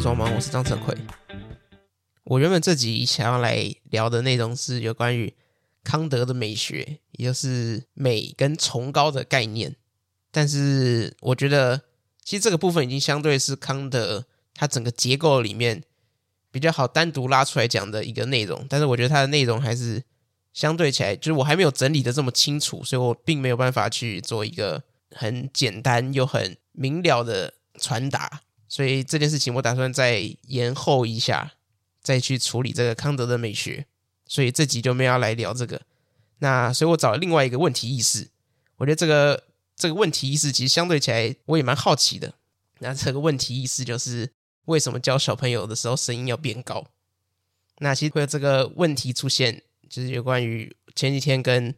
是装忙，我是张成奎。我原本这集想要来聊的内容是有关于康德的美学，也就是美跟崇高的概念。但是我觉得，其实这个部分已经相对是康德他整个结构里面比较好单独拉出来讲的一个内容。但是我觉得它的内容还是相对起来，就是我还没有整理的这么清楚，所以我并没有办法去做一个很简单又很明了的传达。所以这件事情我打算再延后一下，再去处理这个康德的美学。所以这集就没有来聊这个。那所以我找了另外一个问题意识，我觉得这个。这个问题意识其实相对起来，我也蛮好奇的。那这个问题意识就是为什么教小朋友的时候声音要变高？那其实会有这个问题出现，就是有关于前几天跟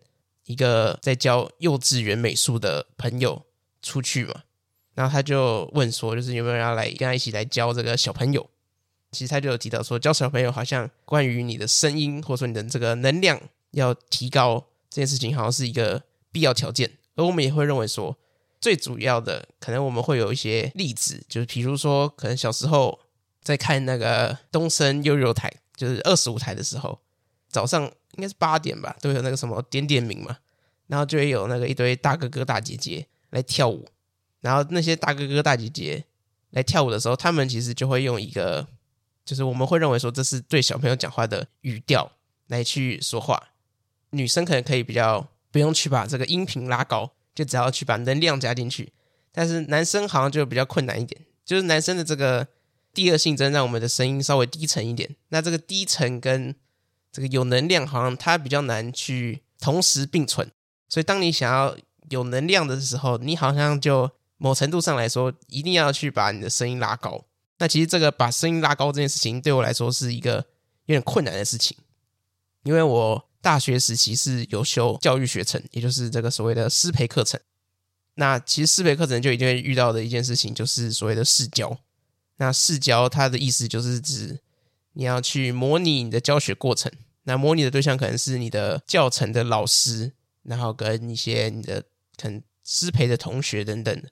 一个在教幼稚园美术的朋友出去嘛，然后他就问说，就是有没有人要来跟他一起来教这个小朋友？其实他就有提到说，教小朋友好像关于你的声音或者说你的这个能量要提高这件事情，好像是一个必要条件。而我们也会认为说，最主要的可能我们会有一些例子，就是比如说，可能小时候在看那个东森幼幼台，就是二十五台的时候，早上应该是八点吧，都有那个什么点点名嘛，然后就会有那个一堆大哥哥大姐姐来跳舞，然后那些大哥哥大姐姐来跳舞的时候，他们其实就会用一个，就是我们会认为说这是对小朋友讲话的语调来去说话，女生可能可以比较。不用去把这个音频拉高，就只要去把能量加进去。但是男生好像就比较困难一点，就是男生的这个第二性征让我们的声音稍微低沉一点。那这个低沉跟这个有能量，好像它比较难去同时并存。所以当你想要有能量的时候，你好像就某程度上来说，一定要去把你的声音拉高。那其实这个把声音拉高这件事情，对我来说是一个有点困难的事情，因为我。大学时期是有修教育学程，也就是这个所谓的师培课程。那其实师培课程就一定会遇到的一件事情，就是所谓的试教。那试教它的意思就是指你要去模拟你的教学过程。那模拟的对象可能是你的教程的老师，然后跟一些你的可能师培的同学等等。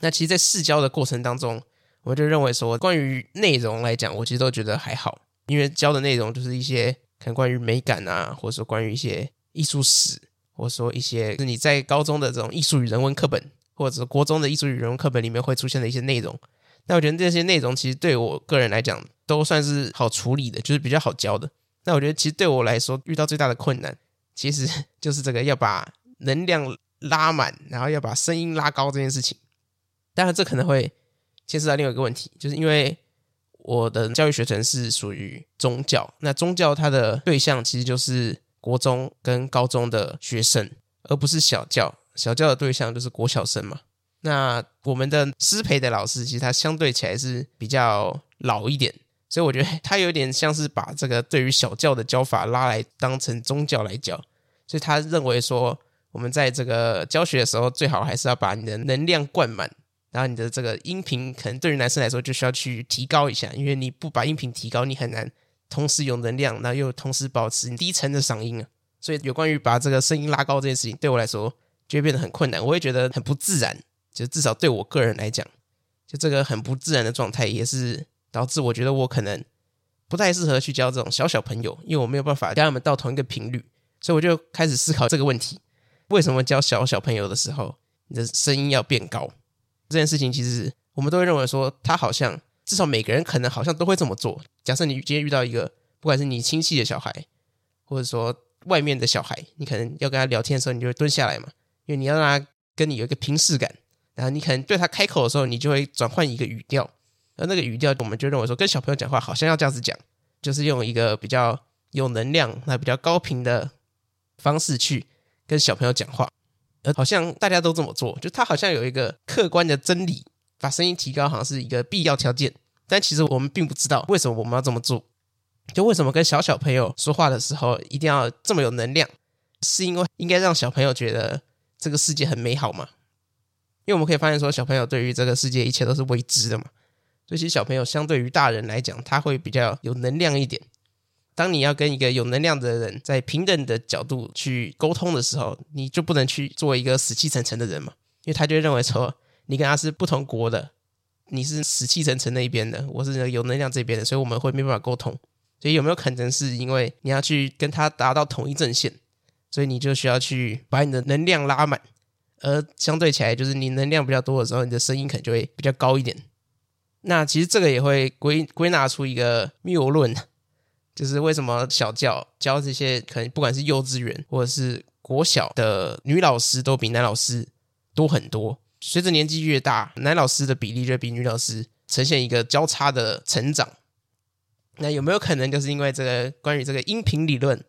那其实，在试教的过程当中，我就认为说，关于内容来讲，我其实都觉得还好，因为教的内容就是一些。可能关于美感啊，或者说关于一些艺术史，或者说一些是你在高中的这种艺术与人文课本，或者是国中的艺术与人文课本里面会出现的一些内容。那我觉得这些内容其实对我个人来讲都算是好处理的，就是比较好教的。那我觉得其实对我来说遇到最大的困难，其实 就是这个要把能量拉满，然后要把声音拉高这件事情。当然，这可能会牵涉到另外一个问题，就是因为。我的教育学程是属于宗教，那宗教它的对象其实就是国中跟高中的学生，而不是小教。小教的对象就是国小生嘛。那我们的师培的老师其实他相对起来是比较老一点，所以我觉得他有点像是把这个对于小教的教法拉来当成宗教来教，所以他认为说我们在这个教学的时候，最好还是要把你的能量灌满。然后你的这个音频可能对于男生来说就需要去提高一下，因为你不把音频提高，你很难同时有能量，然后又同时保持你低沉的嗓音啊。所以有关于把这个声音拉高这件事情，对我来说就会变得很困难，我会觉得很不自然。就至少对我个人来讲，就这个很不自然的状态，也是导致我觉得我可能不太适合去教这种小小朋友，因为我没有办法跟他们到同一个频率。所以我就开始思考这个问题：为什么教小小朋友的时候，你的声音要变高？这件事情其实我们都会认为说，他好像至少每个人可能好像都会这么做。假设你今天遇到一个，不管是你亲戚的小孩，或者说外面的小孩，你可能要跟他聊天的时候，你就会蹲下来嘛，因为你要让他跟你有一个平视感。然后你可能对他开口的时候，你就会转换一个语调，而那个语调我们就认为说，跟小朋友讲话好像要这样子讲，就是用一个比较有能量、那比较高频的方式去跟小朋友讲话。好像大家都这么做，就他好像有一个客观的真理，把声音提高好像是一个必要条件。但其实我们并不知道为什么我们要这么做。就为什么跟小小朋友说话的时候一定要这么有能量？是因为应该让小朋友觉得这个世界很美好吗？因为我们可以发现说，小朋友对于这个世界一切都是未知的嘛。所以其实小朋友相对于大人来讲，他会比较有能量一点。当你要跟一个有能量的人在平等的角度去沟通的时候，你就不能去做一个死气沉沉的人嘛，因为他就认为说你跟他是不同国的，你是死气沉沉那一边的，我是有能量这边的，所以我们会没办法沟通。所以有没有可能是因为你要去跟他达到同一阵线，所以你就需要去把你的能量拉满，而相对起来，就是你能量比较多的时候，你的声音可能就会比较高一点。那其实这个也会归归纳出一个谬论，就是为什么小教教这些可能不管是幼稚园或者是国小的女老师都比男老师多很多。随着年纪越大，男老师的比例就比女老师呈现一个交叉的成长。那有没有可能就是因为这个关于这个音频理论，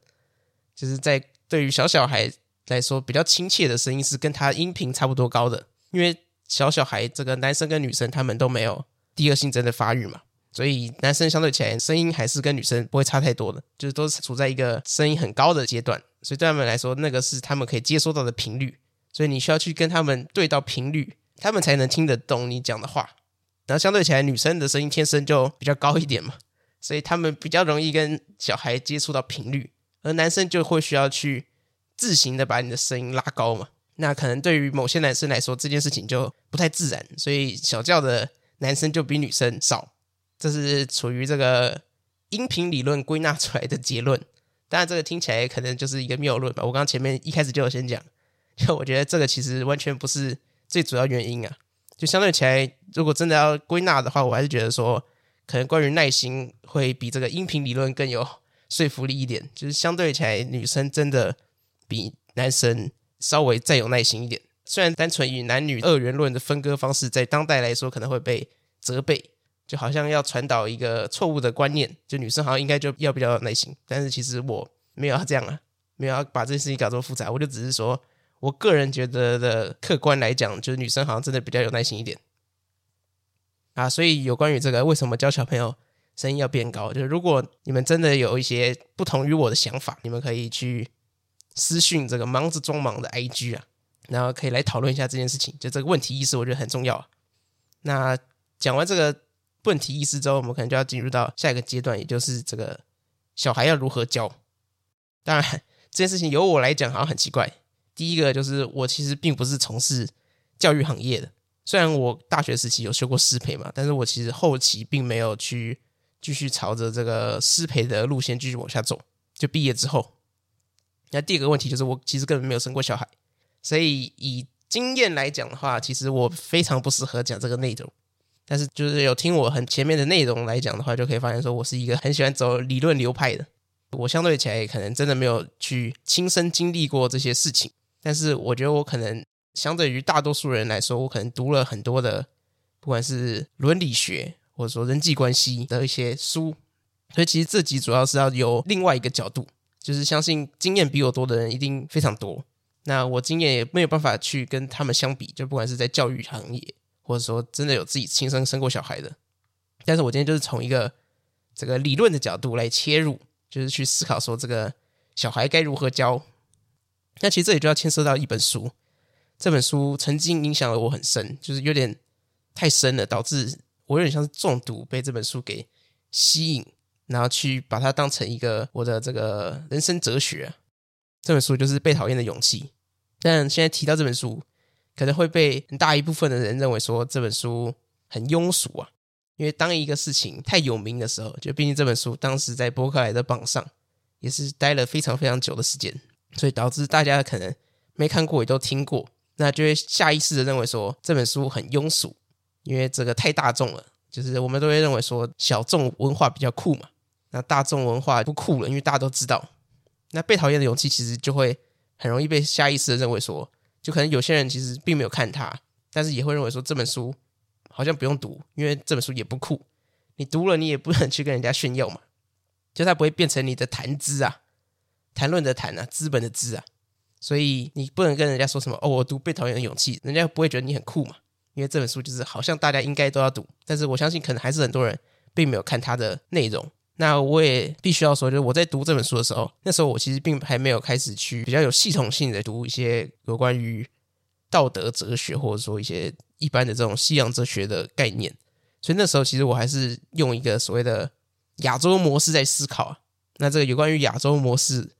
就是在对于小小孩来说比较亲切的声音是跟他音频差不多高的？因为小小孩这个男生跟女生他们都没有第二性征的发育嘛，所以男生相对起来声音还是跟女生不会差太多的，就是都是处在一个声音很高的阶段，所以对他们来说那个是他们可以接收到的频率，所以你需要去跟他们对到频率，他们才能听得懂你讲的话。然后相对起来，女生的声音天生就比较高一点嘛。所以他们比较容易跟小孩接触到频率，而男生就会需要去自行的把你的声音拉高嘛。那可能对于某些男生来说，这件事情就不太自然，所以小教的男生就比女生少。这是处于这个音频理论归纳出来的结论。当然，这个听起来可能就是一个谬论吧。我刚刚前面一开始就有先讲，就我觉得这个其实完全不是最主要原因啊。就相对起来，如果真的要归纳的话，我还是觉得说。可能关于耐心会比这个音频理论更有说服力一点，就是相对起来，女生真的比男生稍微再有耐心一点。虽然单纯以男女二元论的分割方式，在当代来说可能会被责备，就好像要传导一个错误的观念，就女生好像应该就要比较有耐心。但是其实我没有要这样啊，没有要把这件事情搞这么复杂，我就只是说我个人觉得的客观来讲，就是女生好像真的比较有耐心一点。啊，所以有关于这个为什么教小朋友声音要变高，就是如果你们真的有一些不同于我的想法，你们可以去私讯这个忙着装忙的 IG 啊，然后可以来讨论一下这件事情。就这个问题意识，我觉得很重要。啊那讲完这个问题意识之后，我们可能就要进入到下一个阶段，也就是这个小孩要如何教。当然，这件事情由我来讲好像很奇怪。第一个就是我其实并不是从事教育行业的。虽然我大学时期有修过师培嘛，但是我其实后期并没有去继续朝着这个师培的路线继续往下走。就毕业之后，那第二个问题就是我其实根本没有生过小孩，所以以经验来讲的话，其实我非常不适合讲这个内容。但是就是有听我很前面的内容来讲的话，就可以发现说我是一个很喜欢走理论流派的。我相对起来可能真的没有去亲身经历过这些事情，但是我觉得我可能。相对于大多数人来说，我可能读了很多的，不管是伦理学或者说人际关系的一些书，所以其实这集主要是要有另外一个角度，就是相信经验比我多的人一定非常多。那我经验也没有办法去跟他们相比，就不管是在教育行业，或者说真的有自己亲生生过小孩的，但是我今天就是从一个这个理论的角度来切入，就是去思考说这个小孩该如何教。那其实这里就要牵涉到一本书。这本书曾经影响了我很深，就是有点太深了，导致我有点像是中毒，被这本书给吸引，然后去把它当成一个我的这个人生哲学。这本书就是《被讨厌的勇气》，但现在提到这本书，可能会被很大一部分的人认为说这本书很庸俗啊，因为当一个事情太有名的时候，就毕竟这本书当时在博客来的榜上也是待了非常非常久的时间，所以导致大家可能没看过也都听过。那就会下意识的认为说这本书很庸俗，因为这个太大众了。就是我们都会认为说小众文化比较酷嘛，那大众文化不酷了，因为大家都知道。那被讨厌的勇气其实就会很容易被下意识的认为说，就可能有些人其实并没有看它，但是也会认为说这本书好像不用读，因为这本书也不酷。你读了你也不能去跟人家炫耀嘛，就它不会变成你的谈资啊，谈论的谈啊，资本的资啊。所以你不能跟人家说什么哦，我读《被讨厌的勇气》，人家不会觉得你很酷嘛？因为这本书就是好像大家应该都要读，但是我相信可能还是很多人并没有看它的内容。那我也必须要说，就是我在读这本书的时候，那时候我其实并还没有开始去比较有系统性的读一些有关于道德哲学，或者说一些一般的这种西洋哲学的概念。所以那时候其实我还是用一个所谓的亚洲模式在思考。那这个有关于亚洲模式。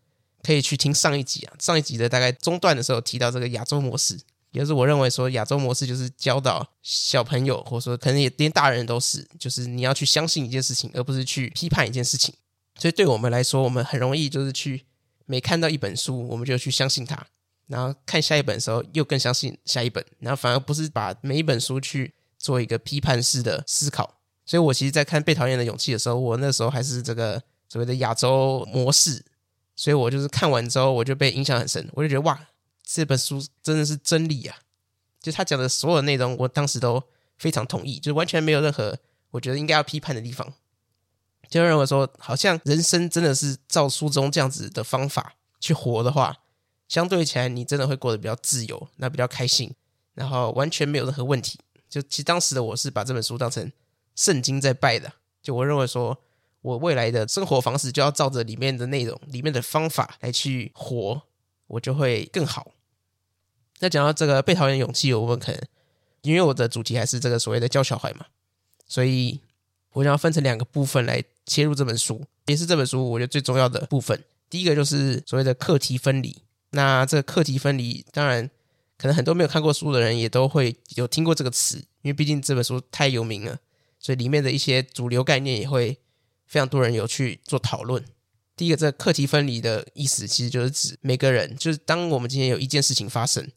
可以去听上一集啊，上一集的大概中段的时候提到这个亚洲模式。也就是我认为说亚洲模式就是教导小朋友，或者说可能也连大人都是，就是你要去相信一件事情，而不是去批判一件事情。所以对我们来说，我们很容易就是去每看到一本书，我们就去相信它，然后看下一本的时候又更相信下一本，然后反而不是把每一本书去做一个批判式的思考。所以我其实，在看《被讨厌的勇气》的时候，我那时候还是这个所谓的亚洲模式，所以我就是看完之后，我就被影响很深，我就觉得哇。这本书真的是真理啊！就他讲的所有内容，我当时都非常同意，就完全没有任何我觉得应该要批判的地方。就认为说，好像人生真的是照书中这样子的方法去活的话，相对起来你真的会过得比较自由，那比较开心，然后完全没有任何问题。就其实当时的我是把这本书当成圣经在拜的，就我认为说我未来的生活方式就要照着里面的内容、里面的方法来去活，我就会更好。那讲到这个被讨厌勇气，我们可能因为我的主题还是这个所谓的教小孩嘛，所以我想要分成两个部分来切入这本书，也是这本书我觉得最重要的部分。第一个就是所谓的课题分离。那这个课题分离，当然可能很多没有看过书的人也都会有听过这个词，因为毕竟这本书太有名了，所以里面的一些主流概念也会非常多人有去做讨论。第一个，这个课题分离的意思其实就是指每个人，就是当我们今天有一件事情发生。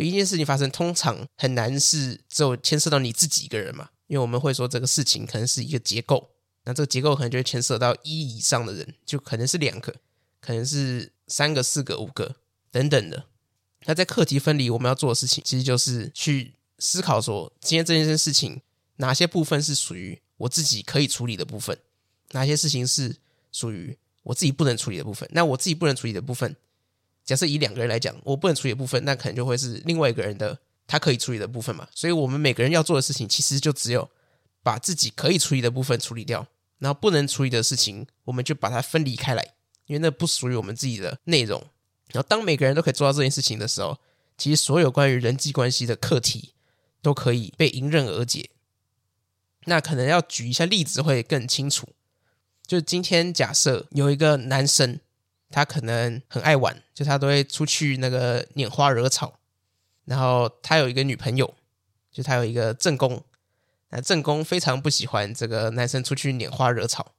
有一件事情发生，通常很难是只有牵涉到你自己一个人嘛，因为我们会说这个事情可能是一个结构，那这个结构可能就会牵涉到一以上的人，就可能是两个，可能是三个、四个、五个等等的。那在课题分离，我们要做的事情，其实就是去思考说，今天这件事情哪些部分是属于我自己可以处理的部分，哪些事情是属于我自己不能处理的部分。那我自己不能处理的部分。假设以两个人来讲，我不能处理的部分，那可能就会是另外一个人的他可以处理的部分嘛。所以，我们每个人要做的事情，其实就只有把自己可以处理的部分处理掉，然后不能处理的事情，我们就把它分离开来，因为那不属于我们自己的内容。然后，当每个人都可以做到这件事情的时候，其实所有关于人际关系的课题都可以被迎刃而解。那可能要举一下例子会更清楚。就今天假设有一个男生。他可能很爱玩，就他都会出去那个拈花惹草。然后他有一个女朋友，就他有一个正宫。那正宫非常不喜欢这个男生出去拈花惹草，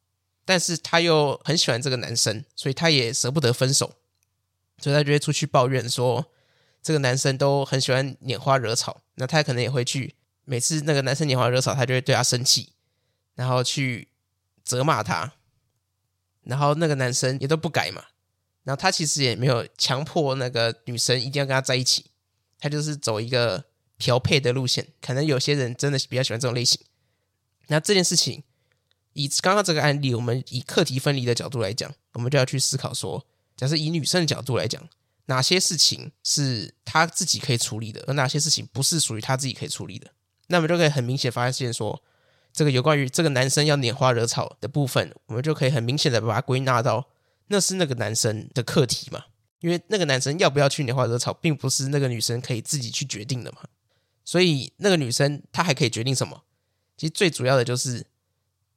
但是他又很喜欢这个男生，所以他也舍不得分手。所以他就会出去抱怨说，这个男生都很喜欢拈花惹草。那他可能也会去，每次那个男生拈花惹草，他就会对他生气，然后去责骂他。然后那个男生也都不改嘛。然后他其实也没有强迫那个女生一定要跟他在一起，他就是走一个调配的路线。可能有些人真的比较喜欢这种类型。那这件事情，以刚刚这个案例，我们以课题分离的角度来讲，我们就要去思考说，假设以女生的角度来讲，哪些事情是她自己可以处理的，而哪些事情不是属于她自己可以处理的。那么就可以很明显发现说，这个有关于这个男生要拈花惹草的部分，我们就可以很明显的把它归纳到。那是那个男生的课题嘛？因为那个男生要不要去拈花惹草，并不是那个女生可以自己去决定的嘛。所以那个女生她还可以决定什么？其实最主要的就是，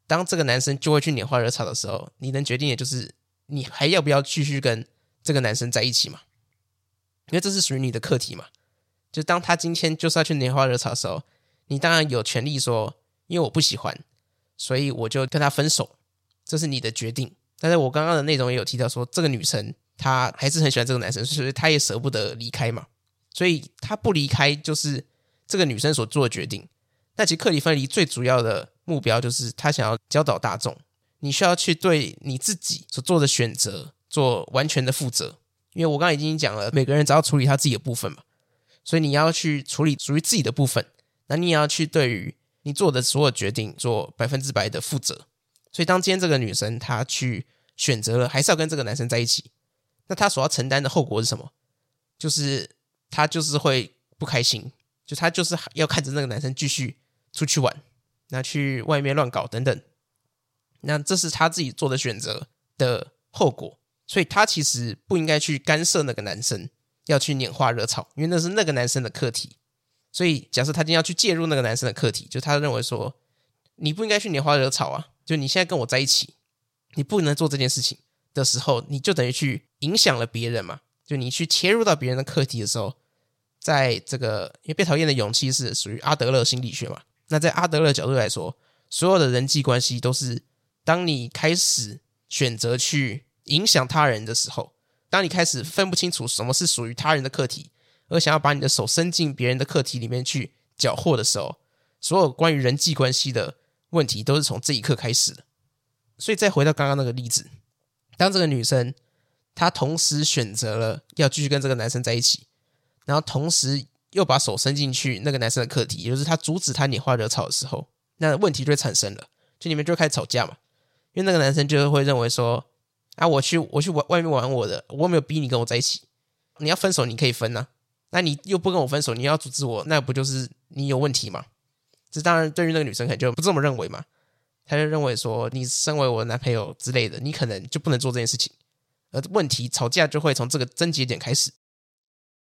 当这个男生就会去拈花惹草的时候，你能决定的就是你还要不要继续跟这个男生在一起嘛？因为这是属于你的课题嘛。就当他今天就是要去拈花惹草的时候，你当然有权利说，因为我不喜欢，所以我就跟他分手，这是你的决定。但是我刚刚的内容也有提到说，这个女生她还是很喜欢这个男生，所以她也舍不得离开嘛。所以她不离开就是这个女生所做的决定。那其实克里分离最主要的目标就是她想要教导大众，你需要去对你自己所做的选择做完全的负责。因为我刚刚已经讲了，每个人只要处理他自己的部分嘛，所以你要去处理属于自己的部分，那你也要去对于你做的所有决定做百分之百的负责。所以，当今天这个女生她去选择了还是要跟这个男生在一起，那她所要承担的后果是什么？就是她就是会不开心，就她就是要看着那个男生继续出去玩，那去外面乱搞等等。那这是她自己做的选择的后果，所以她其实不应该去干涉那个男生要去拈花惹草，因为那是那个男生的课题。所以，假设她今天要去介入那个男生的课题，就她认为说，你不应该去拈花惹草啊。就你现在跟我在一起，你不能做这件事情的时候，你就等于去影响了别人嘛。就你去切入到别人的课题的时候，在这个因为被讨厌的勇气是属于阿德勒心理学嘛，那在阿德勒角度来说，所有的人际关系都是当你开始选择去影响他人的时候，当你开始分不清楚什么是属于他人的课题，而想要把你的手伸进别人的课题里面去搅和的时候，所有关于人际关系的问题都是从这一刻开始的。所以再回到刚刚那个例子，当这个女生她同时选择了要继续跟这个男生在一起。然后同时又把手伸进去那个男生的课题，也就是他阻止他拈花惹草的时候，那问题就会产生了，就你们就开始吵架嘛。因为那个男生就会认为说，啊，我去我去玩外面玩我的，我又没有逼你跟我在一起，你要分手你可以分呐，那你又不跟我分手，你要阻止我，那不就是你有问题吗？这当然对于那个女生可能就不这么认为嘛，他就认为说，你身为我男朋友之类的，你可能就不能做这件事情，而问题吵架就会从这个症结点开始。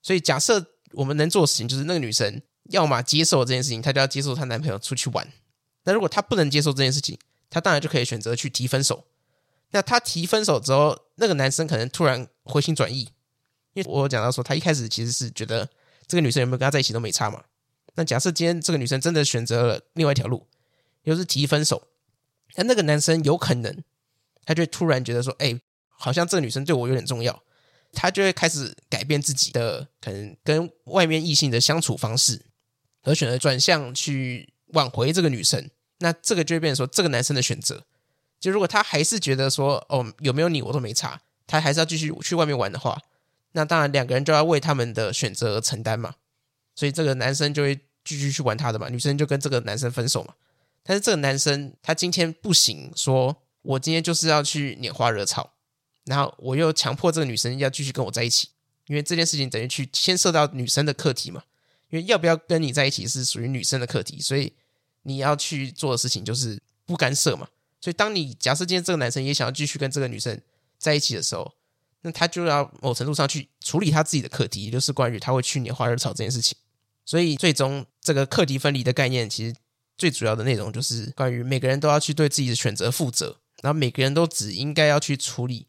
所以，假设我们能做的事情就是，那个女生要么接受这件事情，她就要接受她男朋友出去玩。那如果她不能接受这件事情，她当然就可以选择去提分手。那她提分手之后，那个男生可能突然回心转意，因为我讲到说，他一开始其实是觉得这个女生有没有跟他在一起都没差嘛。那假设今天这个女生真的选择了另外一条路，又是提分手，那那个男生有可能他就会突然觉得说，哎，好像这个女生对我有点重要。他就会开始改变自己的可能跟外面异性的相处方式，而选择转向去挽回这个女生。那这个就会变成说，这个男生的选择，就如果他还是觉得说，哦，有没有你我都没差，他还是要继续去外面玩的话，那当然两个人就要为他们的选择而承担嘛。所以这个男生就会继续去玩他的嘛，女生就跟这个男生分手嘛。但是这个男生他今天不行，说我今天就是要去拈花惹草。然后我又强迫这个女生要继续跟我在一起，因为这件事情等于去牵涉到女生的课题嘛。因为要不要跟你在一起是属于女生的课题，所以你要去做的事情就是不干涉嘛。所以当你假设今天这个男生也想要继续跟这个女生在一起的时候，那他就要某程度上去处理他自己的课题，也就是关于他会去拈花惹草这件事情。所以最终这个课题分离的概念，其实最主要的内容就是关于每个人都要去对自己的选择负责，然后每个人都只应该要去处理。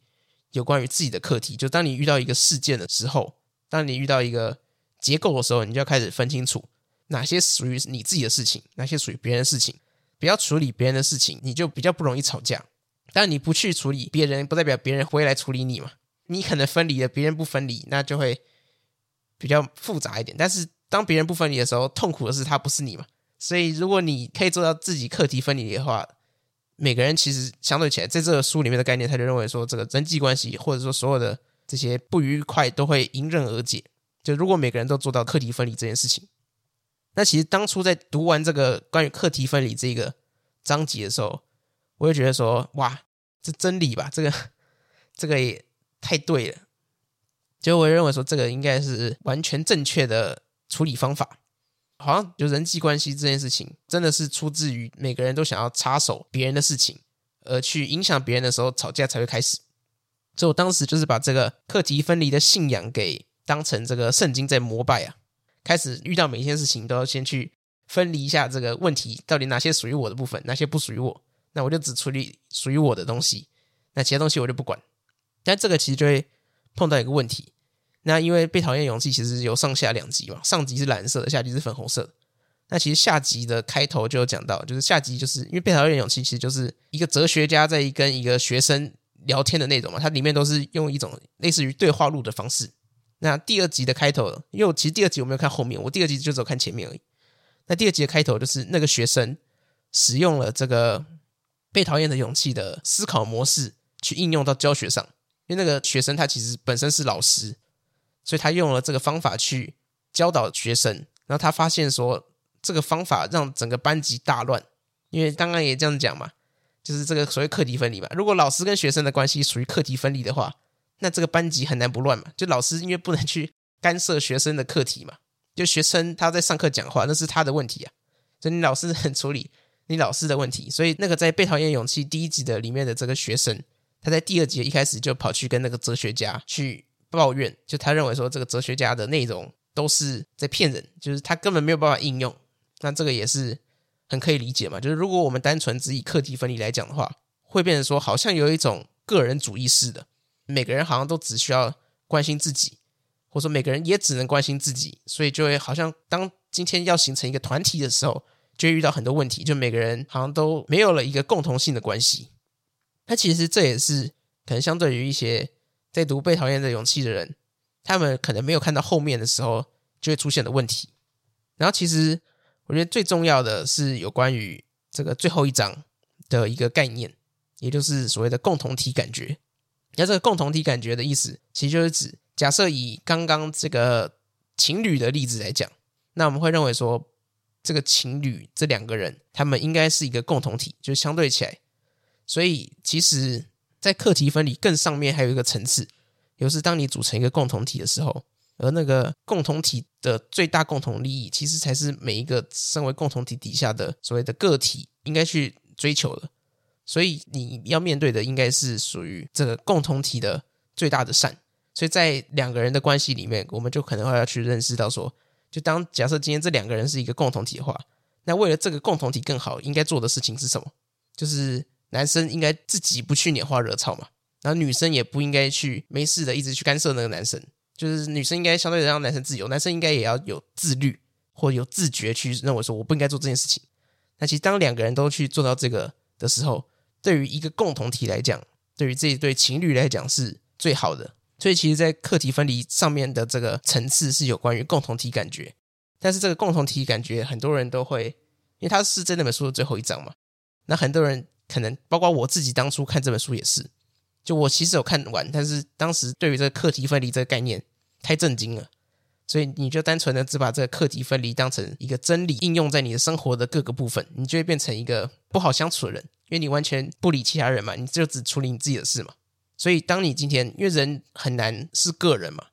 有关于自己的课题，就当你遇到一个事件的时候，当你遇到一个结构的时候，你就要开始分清楚哪些属于你自己的事情，哪些属于别人的事情。不要处理别人的事情，你就比较不容易吵架。但你不去处理别人，不代表别人会来处理你嘛。你可能分离了，别人不分离，那就会比较复杂一点。但是当别人不分离的时候，痛苦的是他，不是你嘛。所以如果你可以做到自己课题分离的话，每个人其实相对起来，在这个书里面的概念，他就认为说，这个人际关系或者说所有的这些不愉快都会迎刃而解。就如果每个人都做到课题分离这件事情，那其实当初在读完这个关于课题分离这个章节的时候，我就觉得说，哇，这真理吧，这个这个也太对了。就我认为说，这个应该是完全正确的处理方法。好像就人际关系这件事情，真的是出自于每个人都想要插手别人的事情，而去影响别人的时候，吵架才会开始。所以我当时就是把这个课题分离的信仰给当成这个圣经在膜拜啊，开始遇到每一件事情都要先去分离一下这个问题，到底哪些属于我的部分，哪些不属于我，那我就只处理属于我的东西，那其他东西我就不管。但这个其实就会碰到一个问题。那因为被讨厌勇气其实有上下两集嘛，上集是蓝色的，下集是粉红色的。那其实下集的开头就有讲到，就是下集就是因为被讨厌勇气其实就是一个哲学家在跟一个学生聊天的那种嘛，它里面都是用一种类似于对话录的方式。那第二集的开头，因为我其实第二集我没有看后面，我第二集就只有看前面而已。那第二集的开头就是那个学生使用了这个被讨厌的勇气的思考模式去应用到教学上，因为那个学生他其实本身是老师。所以他用了这个方法去教导学生，然后他发现说，这个方法让整个班级大乱。因为刚刚也这样讲嘛，就是这个所谓课题分离嘛。如果老师跟学生的关系属于课题分离的话，那这个班级很难不乱嘛。就老师因为不能去干涉学生的课题嘛，就学生他在上课讲话，那是他的问题啊。所以你老师很处理你老师的问题。所以那个在《被讨厌勇气》第一集的里面的这个学生，他在第二集一开始就跑去跟那个哲学家去。抱怨，就他认为说这个哲学家的内容都是在骗人，就是他根本没有办法应用。那这个也是很可以理解嘛。就是如果我们单纯只以课题分离来讲的话，会变成说好像有一种个人主义式的，每个人好像都只需要关心自己，或者说每个人也只能关心自己，所以就会好像当今天要形成一个团体的时候，就会遇到很多问题，就每个人好像都没有了一个共同性的关系。那其实这也是可能相对于一些在读《被讨厌的勇气》的人，他们可能没有看到后面的时候就会出现的问题。然后，其实我觉得最重要的是有关于这个最后一章的一个概念，也就是所谓的共同体感觉。那这个共同体感觉的意思，其实就是指。假设以刚刚这个情侣的例子来讲，那我们会认为说，这个情侣这两个人，他们应该是一个共同体，就是相对起来。所以，其实，在课题分离更上面还有一个层次，也就是当你组成一个共同体的时候，而那个共同体的最大共同利益，其实才是每一个身为共同体底下的所谓的个体应该去追求的。所以，你要面对的应该是属于这个共同体的最大的善。所以在两个人的关系里面，我们就可能会要去认识到说，就当假设今天这两个人是一个共同体的话，那为了这个共同体更好，应该做的事情是什么？就是男生应该自己不去拈花惹草嘛，然后女生也不应该去没事的一直去干涉那个男生，就是女生应该相对的让男生自由，男生应该也要有自律或有自觉去认为说我不应该做这件事情。那其实当两个人都去做到这个的时候，对于一个共同体来讲，对于这一对情侣来讲是最好的。所以，其实，在课题分离上面的这个层次是有关于共同体感觉，但是这个共同体感觉，很多人都会，因为它是这本书的最后一章嘛。那很多人可能，包括我自己，当初看这本书也是，就我其实有看完，但是当时对于这个课题分离这个概念太震惊了，所以你就单纯的只把这个课题分离当成一个真理应用在你的生活的各个部分，你就会变成一个不好相处的人，因为你完全不理其他人嘛，你就只处理你自己的事嘛。所以，当你今天，因为人很难是个人嘛，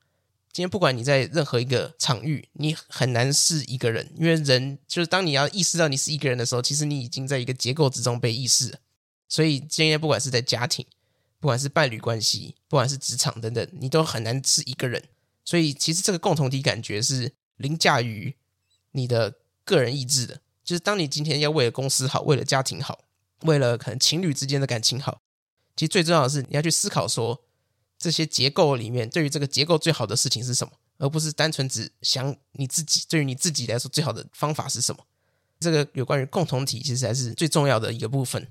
今天不管你在任何一个场域，你很难是一个人，因为人就是当你要意识到你是一个人的时候，其实你已经在一个结构之中被意识了。所以，今天不管是在家庭，不管是伴侣关系，不管是职场等等，你都很难是一个人。所以，其实这个共同体感觉是凌驾于你的个人意志的。就是当你今天要为了公司好，为了家庭好，为了可能情侣之间的感情好。其实最重要的是，你要去思考说，这些结构里面对于这个结构最好的事情是什么，而不是单纯只想你自己。对于你自己来说，最好的方法是什么？这个有关于共同体，其实才是最重要的一个部分。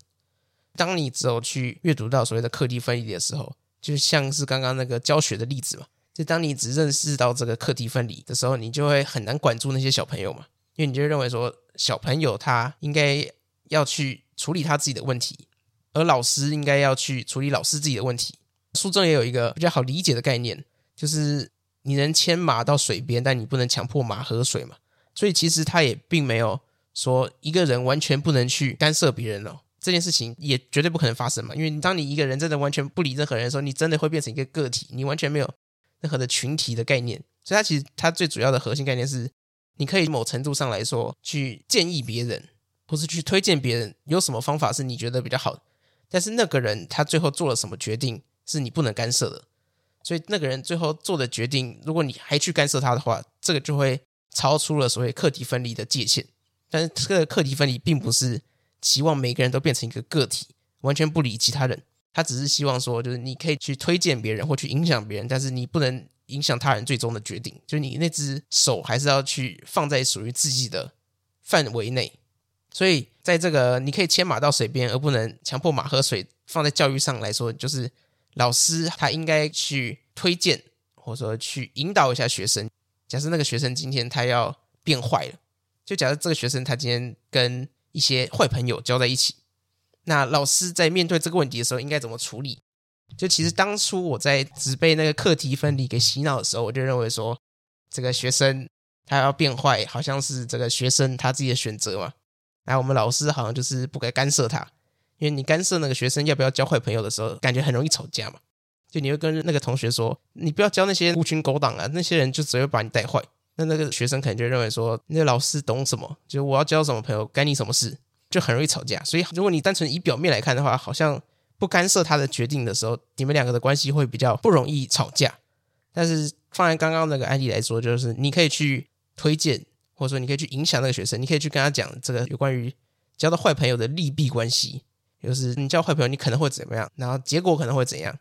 当你只有去阅读到所谓的课题分离的时候，就像是刚刚那个教学的例子嘛，就当你只认识到这个课题分离的时候，你就会很难管住那些小朋友嘛，因为你就认为说，小朋友他应该要去处理他自己的问题。而老师应该要去处理老师自己的问题。书中也有一个比较好理解的概念，就是你能牵马到水边，但你不能强迫马喝水嘛。所以其实他也并没有说一个人完全不能去干涉别人哦，这件事情也绝对不可能发生嘛。因为当你一个人真的完全不理任何人的时候，你真的会变成一个个体，你完全没有任何的群体的概念。所以他其实他最主要的核心概念是，你可以某程度上来说去建议别人，或是去推荐别人有什么方法是你觉得比较好。但是那个人他最后做了什么决定，是你不能干涉的。所以那个人最后做的决定，如果你还去干涉他的话，这个就会超出了所谓课题分离的界限。但是这个课题分离并不是期望每个人都变成一个个体，完全不理其他人。他只是希望说，就是你可以去推荐别人或去影响别人，但是你不能影响他人最终的决定。就是你那只手还是要去放在属于自己的范围内。所以，在这个你可以牵马到水边，而不能强迫马喝水，放在教育上来说，就是老师他应该去推荐，或者说去引导一下学生。假设那个学生今天他要变坏了，就假设这个学生他今天跟一些坏朋友交在一起，那老师在面对这个问题的时候应该怎么处理？就其实当初我在只被那个课题分离给洗脑的时候，我就认为说，这个学生他要变坏，好像是这个学生他自己的选择嘛。那我们老师好像就是不该干涉他，因为你干涉那个学生要不要交坏朋友的时候，感觉很容易吵架嘛。就你会跟那个同学说，你不要交那些狐群狗党啊，那些人就只会把你带坏。那那个学生可能就认为说，那老师懂什么？就我要交什么朋友，干你什么事？就很容易吵架。所以如果你单纯以表面来看的话，好像不干涉他的决定的时候，你们两个的关系会比较不容易吵架。但是放在刚刚那个案例来说，就是你可以去推荐。或者说，你可以去影响那个学生，你可以去跟他讲这个有关于交到坏朋友的利弊关系，就是你交坏朋友，你可能会怎么样，然后结果可能会怎样。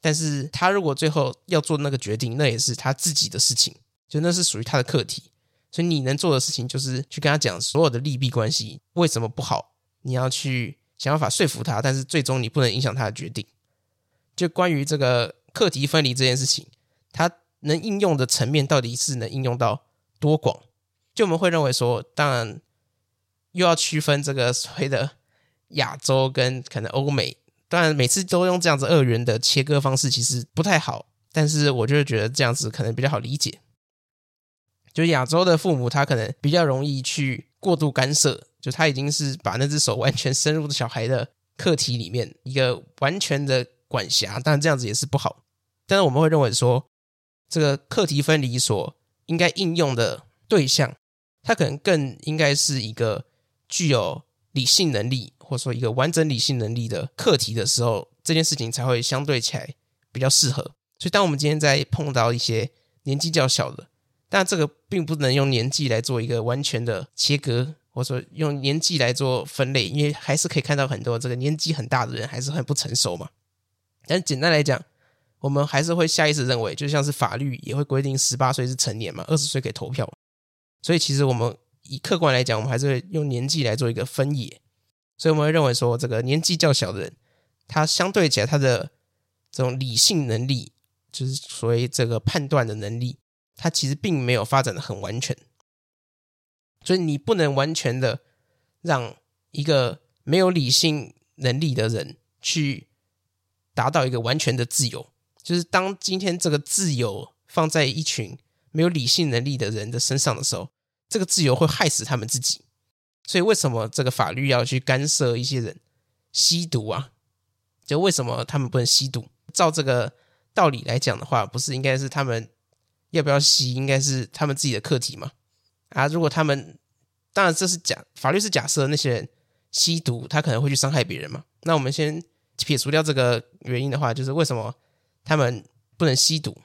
但是他如果最后要做那个决定，那也是他自己的事情，就那是属于他的课题。所以你能做的事情就是去跟他讲所有的利弊关系，为什么不好，你要去想办法说服他，但是最终你不能影响他的决定。就关于这个课题分离这件事情，它能应用的层面到底是能应用到多广？就我们会认为说，当然又要区分这个所谓的亚洲跟可能欧美。当然，每次都用这样子二元的切割方式，其实不太好。但是，我就是觉得这样子可能比较好理解。就亚洲的父母，他可能比较容易去过度干涉，就他已经是把那只手完全伸入小孩的课题里面，一个完全的管辖。当然，这样子也是不好。但是，我们会认为说，这个课题分离所应该应用的对象，他可能更应该是一个具有理性能力。或者说一个完整理性能力的课题的时候，这件事情才会相对起来比较适合。所以，当我们今天在碰到一些年纪较小的，但这个并不能用年纪来做一个完全的切割，或者说用年纪来做分类，因为还是可以看到很多这个年纪很大的人还是很不成熟嘛。但简单来讲，我们还是会下意识认为，就像是法律也会规定十八岁是成年嘛，二十岁可以投票。所以，其实我们以客观来讲，我们还是会用年纪来做一个分野。所以我们会认为说，这个年纪较小的人，他相对起来，他的这种理性能力，就是所谓这个判断的能力，他其实并没有发展的很完全。所以你不能完全的让一个没有理性能力的人去达到一个完全的自由。就是当今天这个自由放在一群没有理性能力的人的身上的时候，这个自由会害死他们自己。所以，为什么这个法律要去干涉一些人吸毒啊？就为什么他们不能吸毒？照这个道理来讲的话，不是应该是他们要不要吸，应该是他们自己的课题嘛？啊，如果他们当然这是假，法律是假设那些人吸毒，他可能会去伤害别人嘛？那我们先撇除掉这个原因的话，就是为什么他们不能吸毒？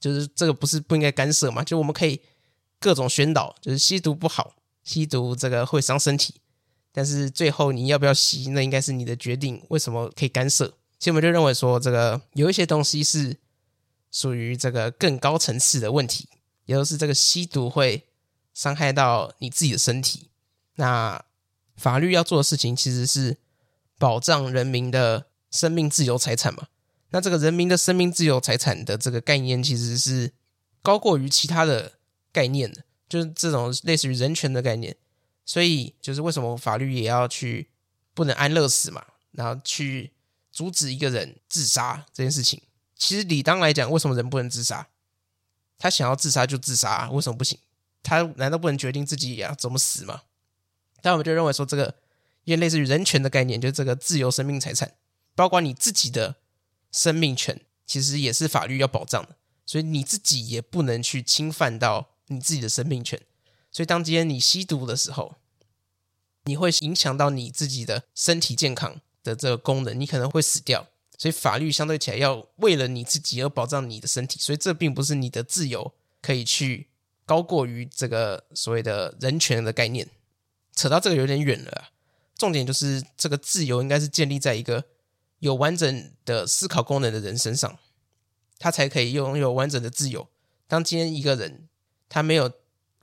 就是这个不是不应该干涉嘛？就我们可以各种宣导，就是吸毒不好。吸毒这个会伤身体，但是最后你要不要吸，那应该是你的决定。为什么可以干涉？其实我们就认为说，这个有一些东西是属于这个更高层次的问题，也就是这个吸毒会伤害到你自己的身体。那法律要做的事情其实是保障人民的生命、自由、财产嘛。那这个人民的生命、自由、财产的这个概念，其实是高过于其他的概念的。就是这种类似于人权的概念，所以就是为什么法律也要去不能安乐死嘛，然后去阻止一个人自杀这件事情。其实理当来讲，为什么人不能自杀？他想要自杀就自杀，啊为什么不行？他难道不能决定自己要怎么死吗？但我们就认为说，这个因为类似于人权的概念，就是这个自由、生命、财产，包括你自己的生命权，其实也是法律要保障的，所以你自己也不能去侵犯到。你自己的生命权，所以当今天你吸毒的时候，你会影响到你自己的身体健康的这个功能，你可能会死掉。所以法律相对起来要为了你自己而保障你的身体，所以这并不是你的自由可以去高过于这个所谓的人权的概念。扯到这个有点远了，重点就是这个自由应该是建立在一个有完整的思考功能的人身上，他才可以拥有完整的自由。当今天一个人，他没有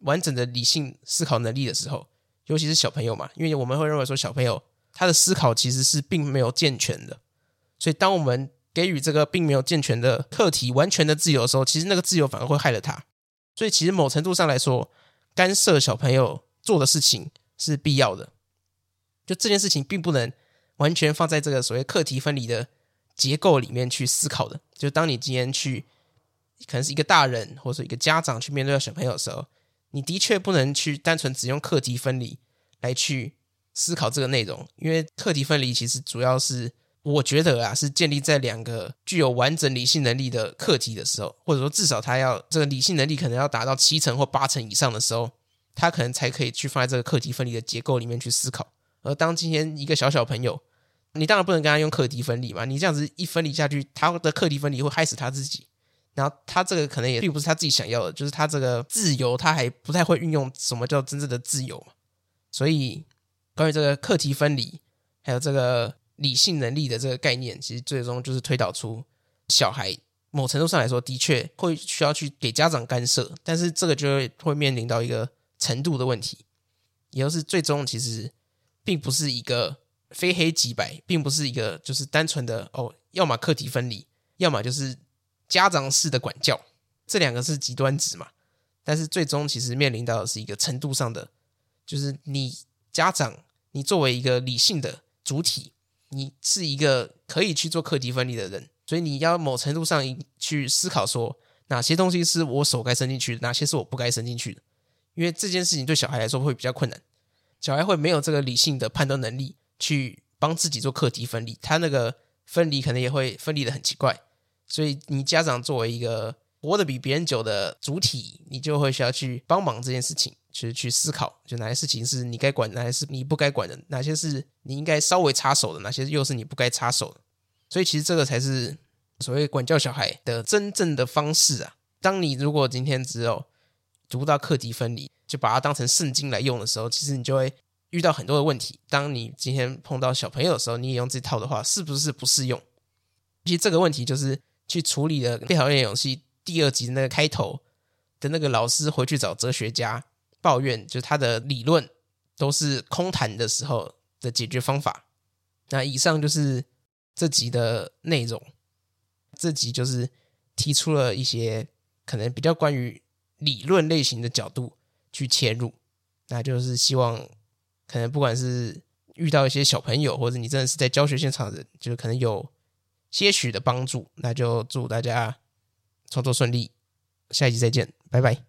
完整的理性思考能力的时候，尤其是小朋友嘛，因为我们会认为说小朋友他的思考其实是并没有健全的，所以当我们给予这个并没有健全的课题完全的自由的时候，其实那个自由反而会害了他。所以其实某程度上来说，干涉小朋友做的事情是必要的。就这件事情并不能完全放在这个所谓课题分离的结构里面去思考的。就当你今天去。可能是一个大人或者一个家长去面对小朋友的时候，你的确不能去单纯只用课题分离来去思考这个内容，因为课题分离其实主要是我觉得啊，是建立在两个具有完整理性能力的课题的时候，或者说至少他要这个理性能力可能要达到七成或八成以上的时候，他可能才可以去放在这个课题分离的结构里面去思考。而当今天一个小小朋友，你当然不能跟他用课题分离嘛，你这样子一分离下去，他的课题分离会害死他自己。然后他这个可能也并不是他自己想要的，就是他这个自由，他还不太会运用什么叫真正的自由嘛。所以关于这个课题分离，还有这个理性能力的这个概念，其实最终就是推导出小孩某程度上来说，的确会需要去给家长干涉，但是这个就会会面临到一个程度的问题，也就是最终其实并不是一个非黑即白，并不是一个就是单纯的哦，要么课题分离，要么就是家长式的管教，这两个是极端值嘛。但是最终其实面临到的是一个程度上的，就是你家长，你作为一个理性的主体，你是一个可以去做课题分离的人，所以你要某程度上去思考说，哪些东西是我手该伸进去的，哪些是我不该伸进去的。因为这件事情对小孩来说会比较困难，小孩会没有这个理性的判断能力去帮自己做课题分离，他那个分离可能也会分离的很奇怪。所以你家长作为一个活得比别人久的主体，你就会需要去帮忙这件事情，去去思考，就哪些事情是你该管，哪些是你不该管的，哪些是你应该稍微插手的，哪些又是你不该插手的。所以其实这个才是所谓管教小孩的真正的方式啊。当你如果今天只有读到课题分离，就把它当成圣经来用的时候，其实你就会遇到很多的问题。当你今天碰到小朋友的时候，你也用这套的话，是不是不适用？其实这个问题就是去处理了《被讨厌的勇气》。第二集的那个开头的那个老师回去找哲学家抱怨，就是他的理论都是空谈的时候的解决方法。那以上就是这集的内容。这集就是提出了一些可能比较关于理论类型的角度去切入，那就是希望可能不管是遇到一些小朋友，或者你真的是在教学现场的人，就是可能有些许的帮助。那就祝大家。创作顺利，下一集再见，拜拜。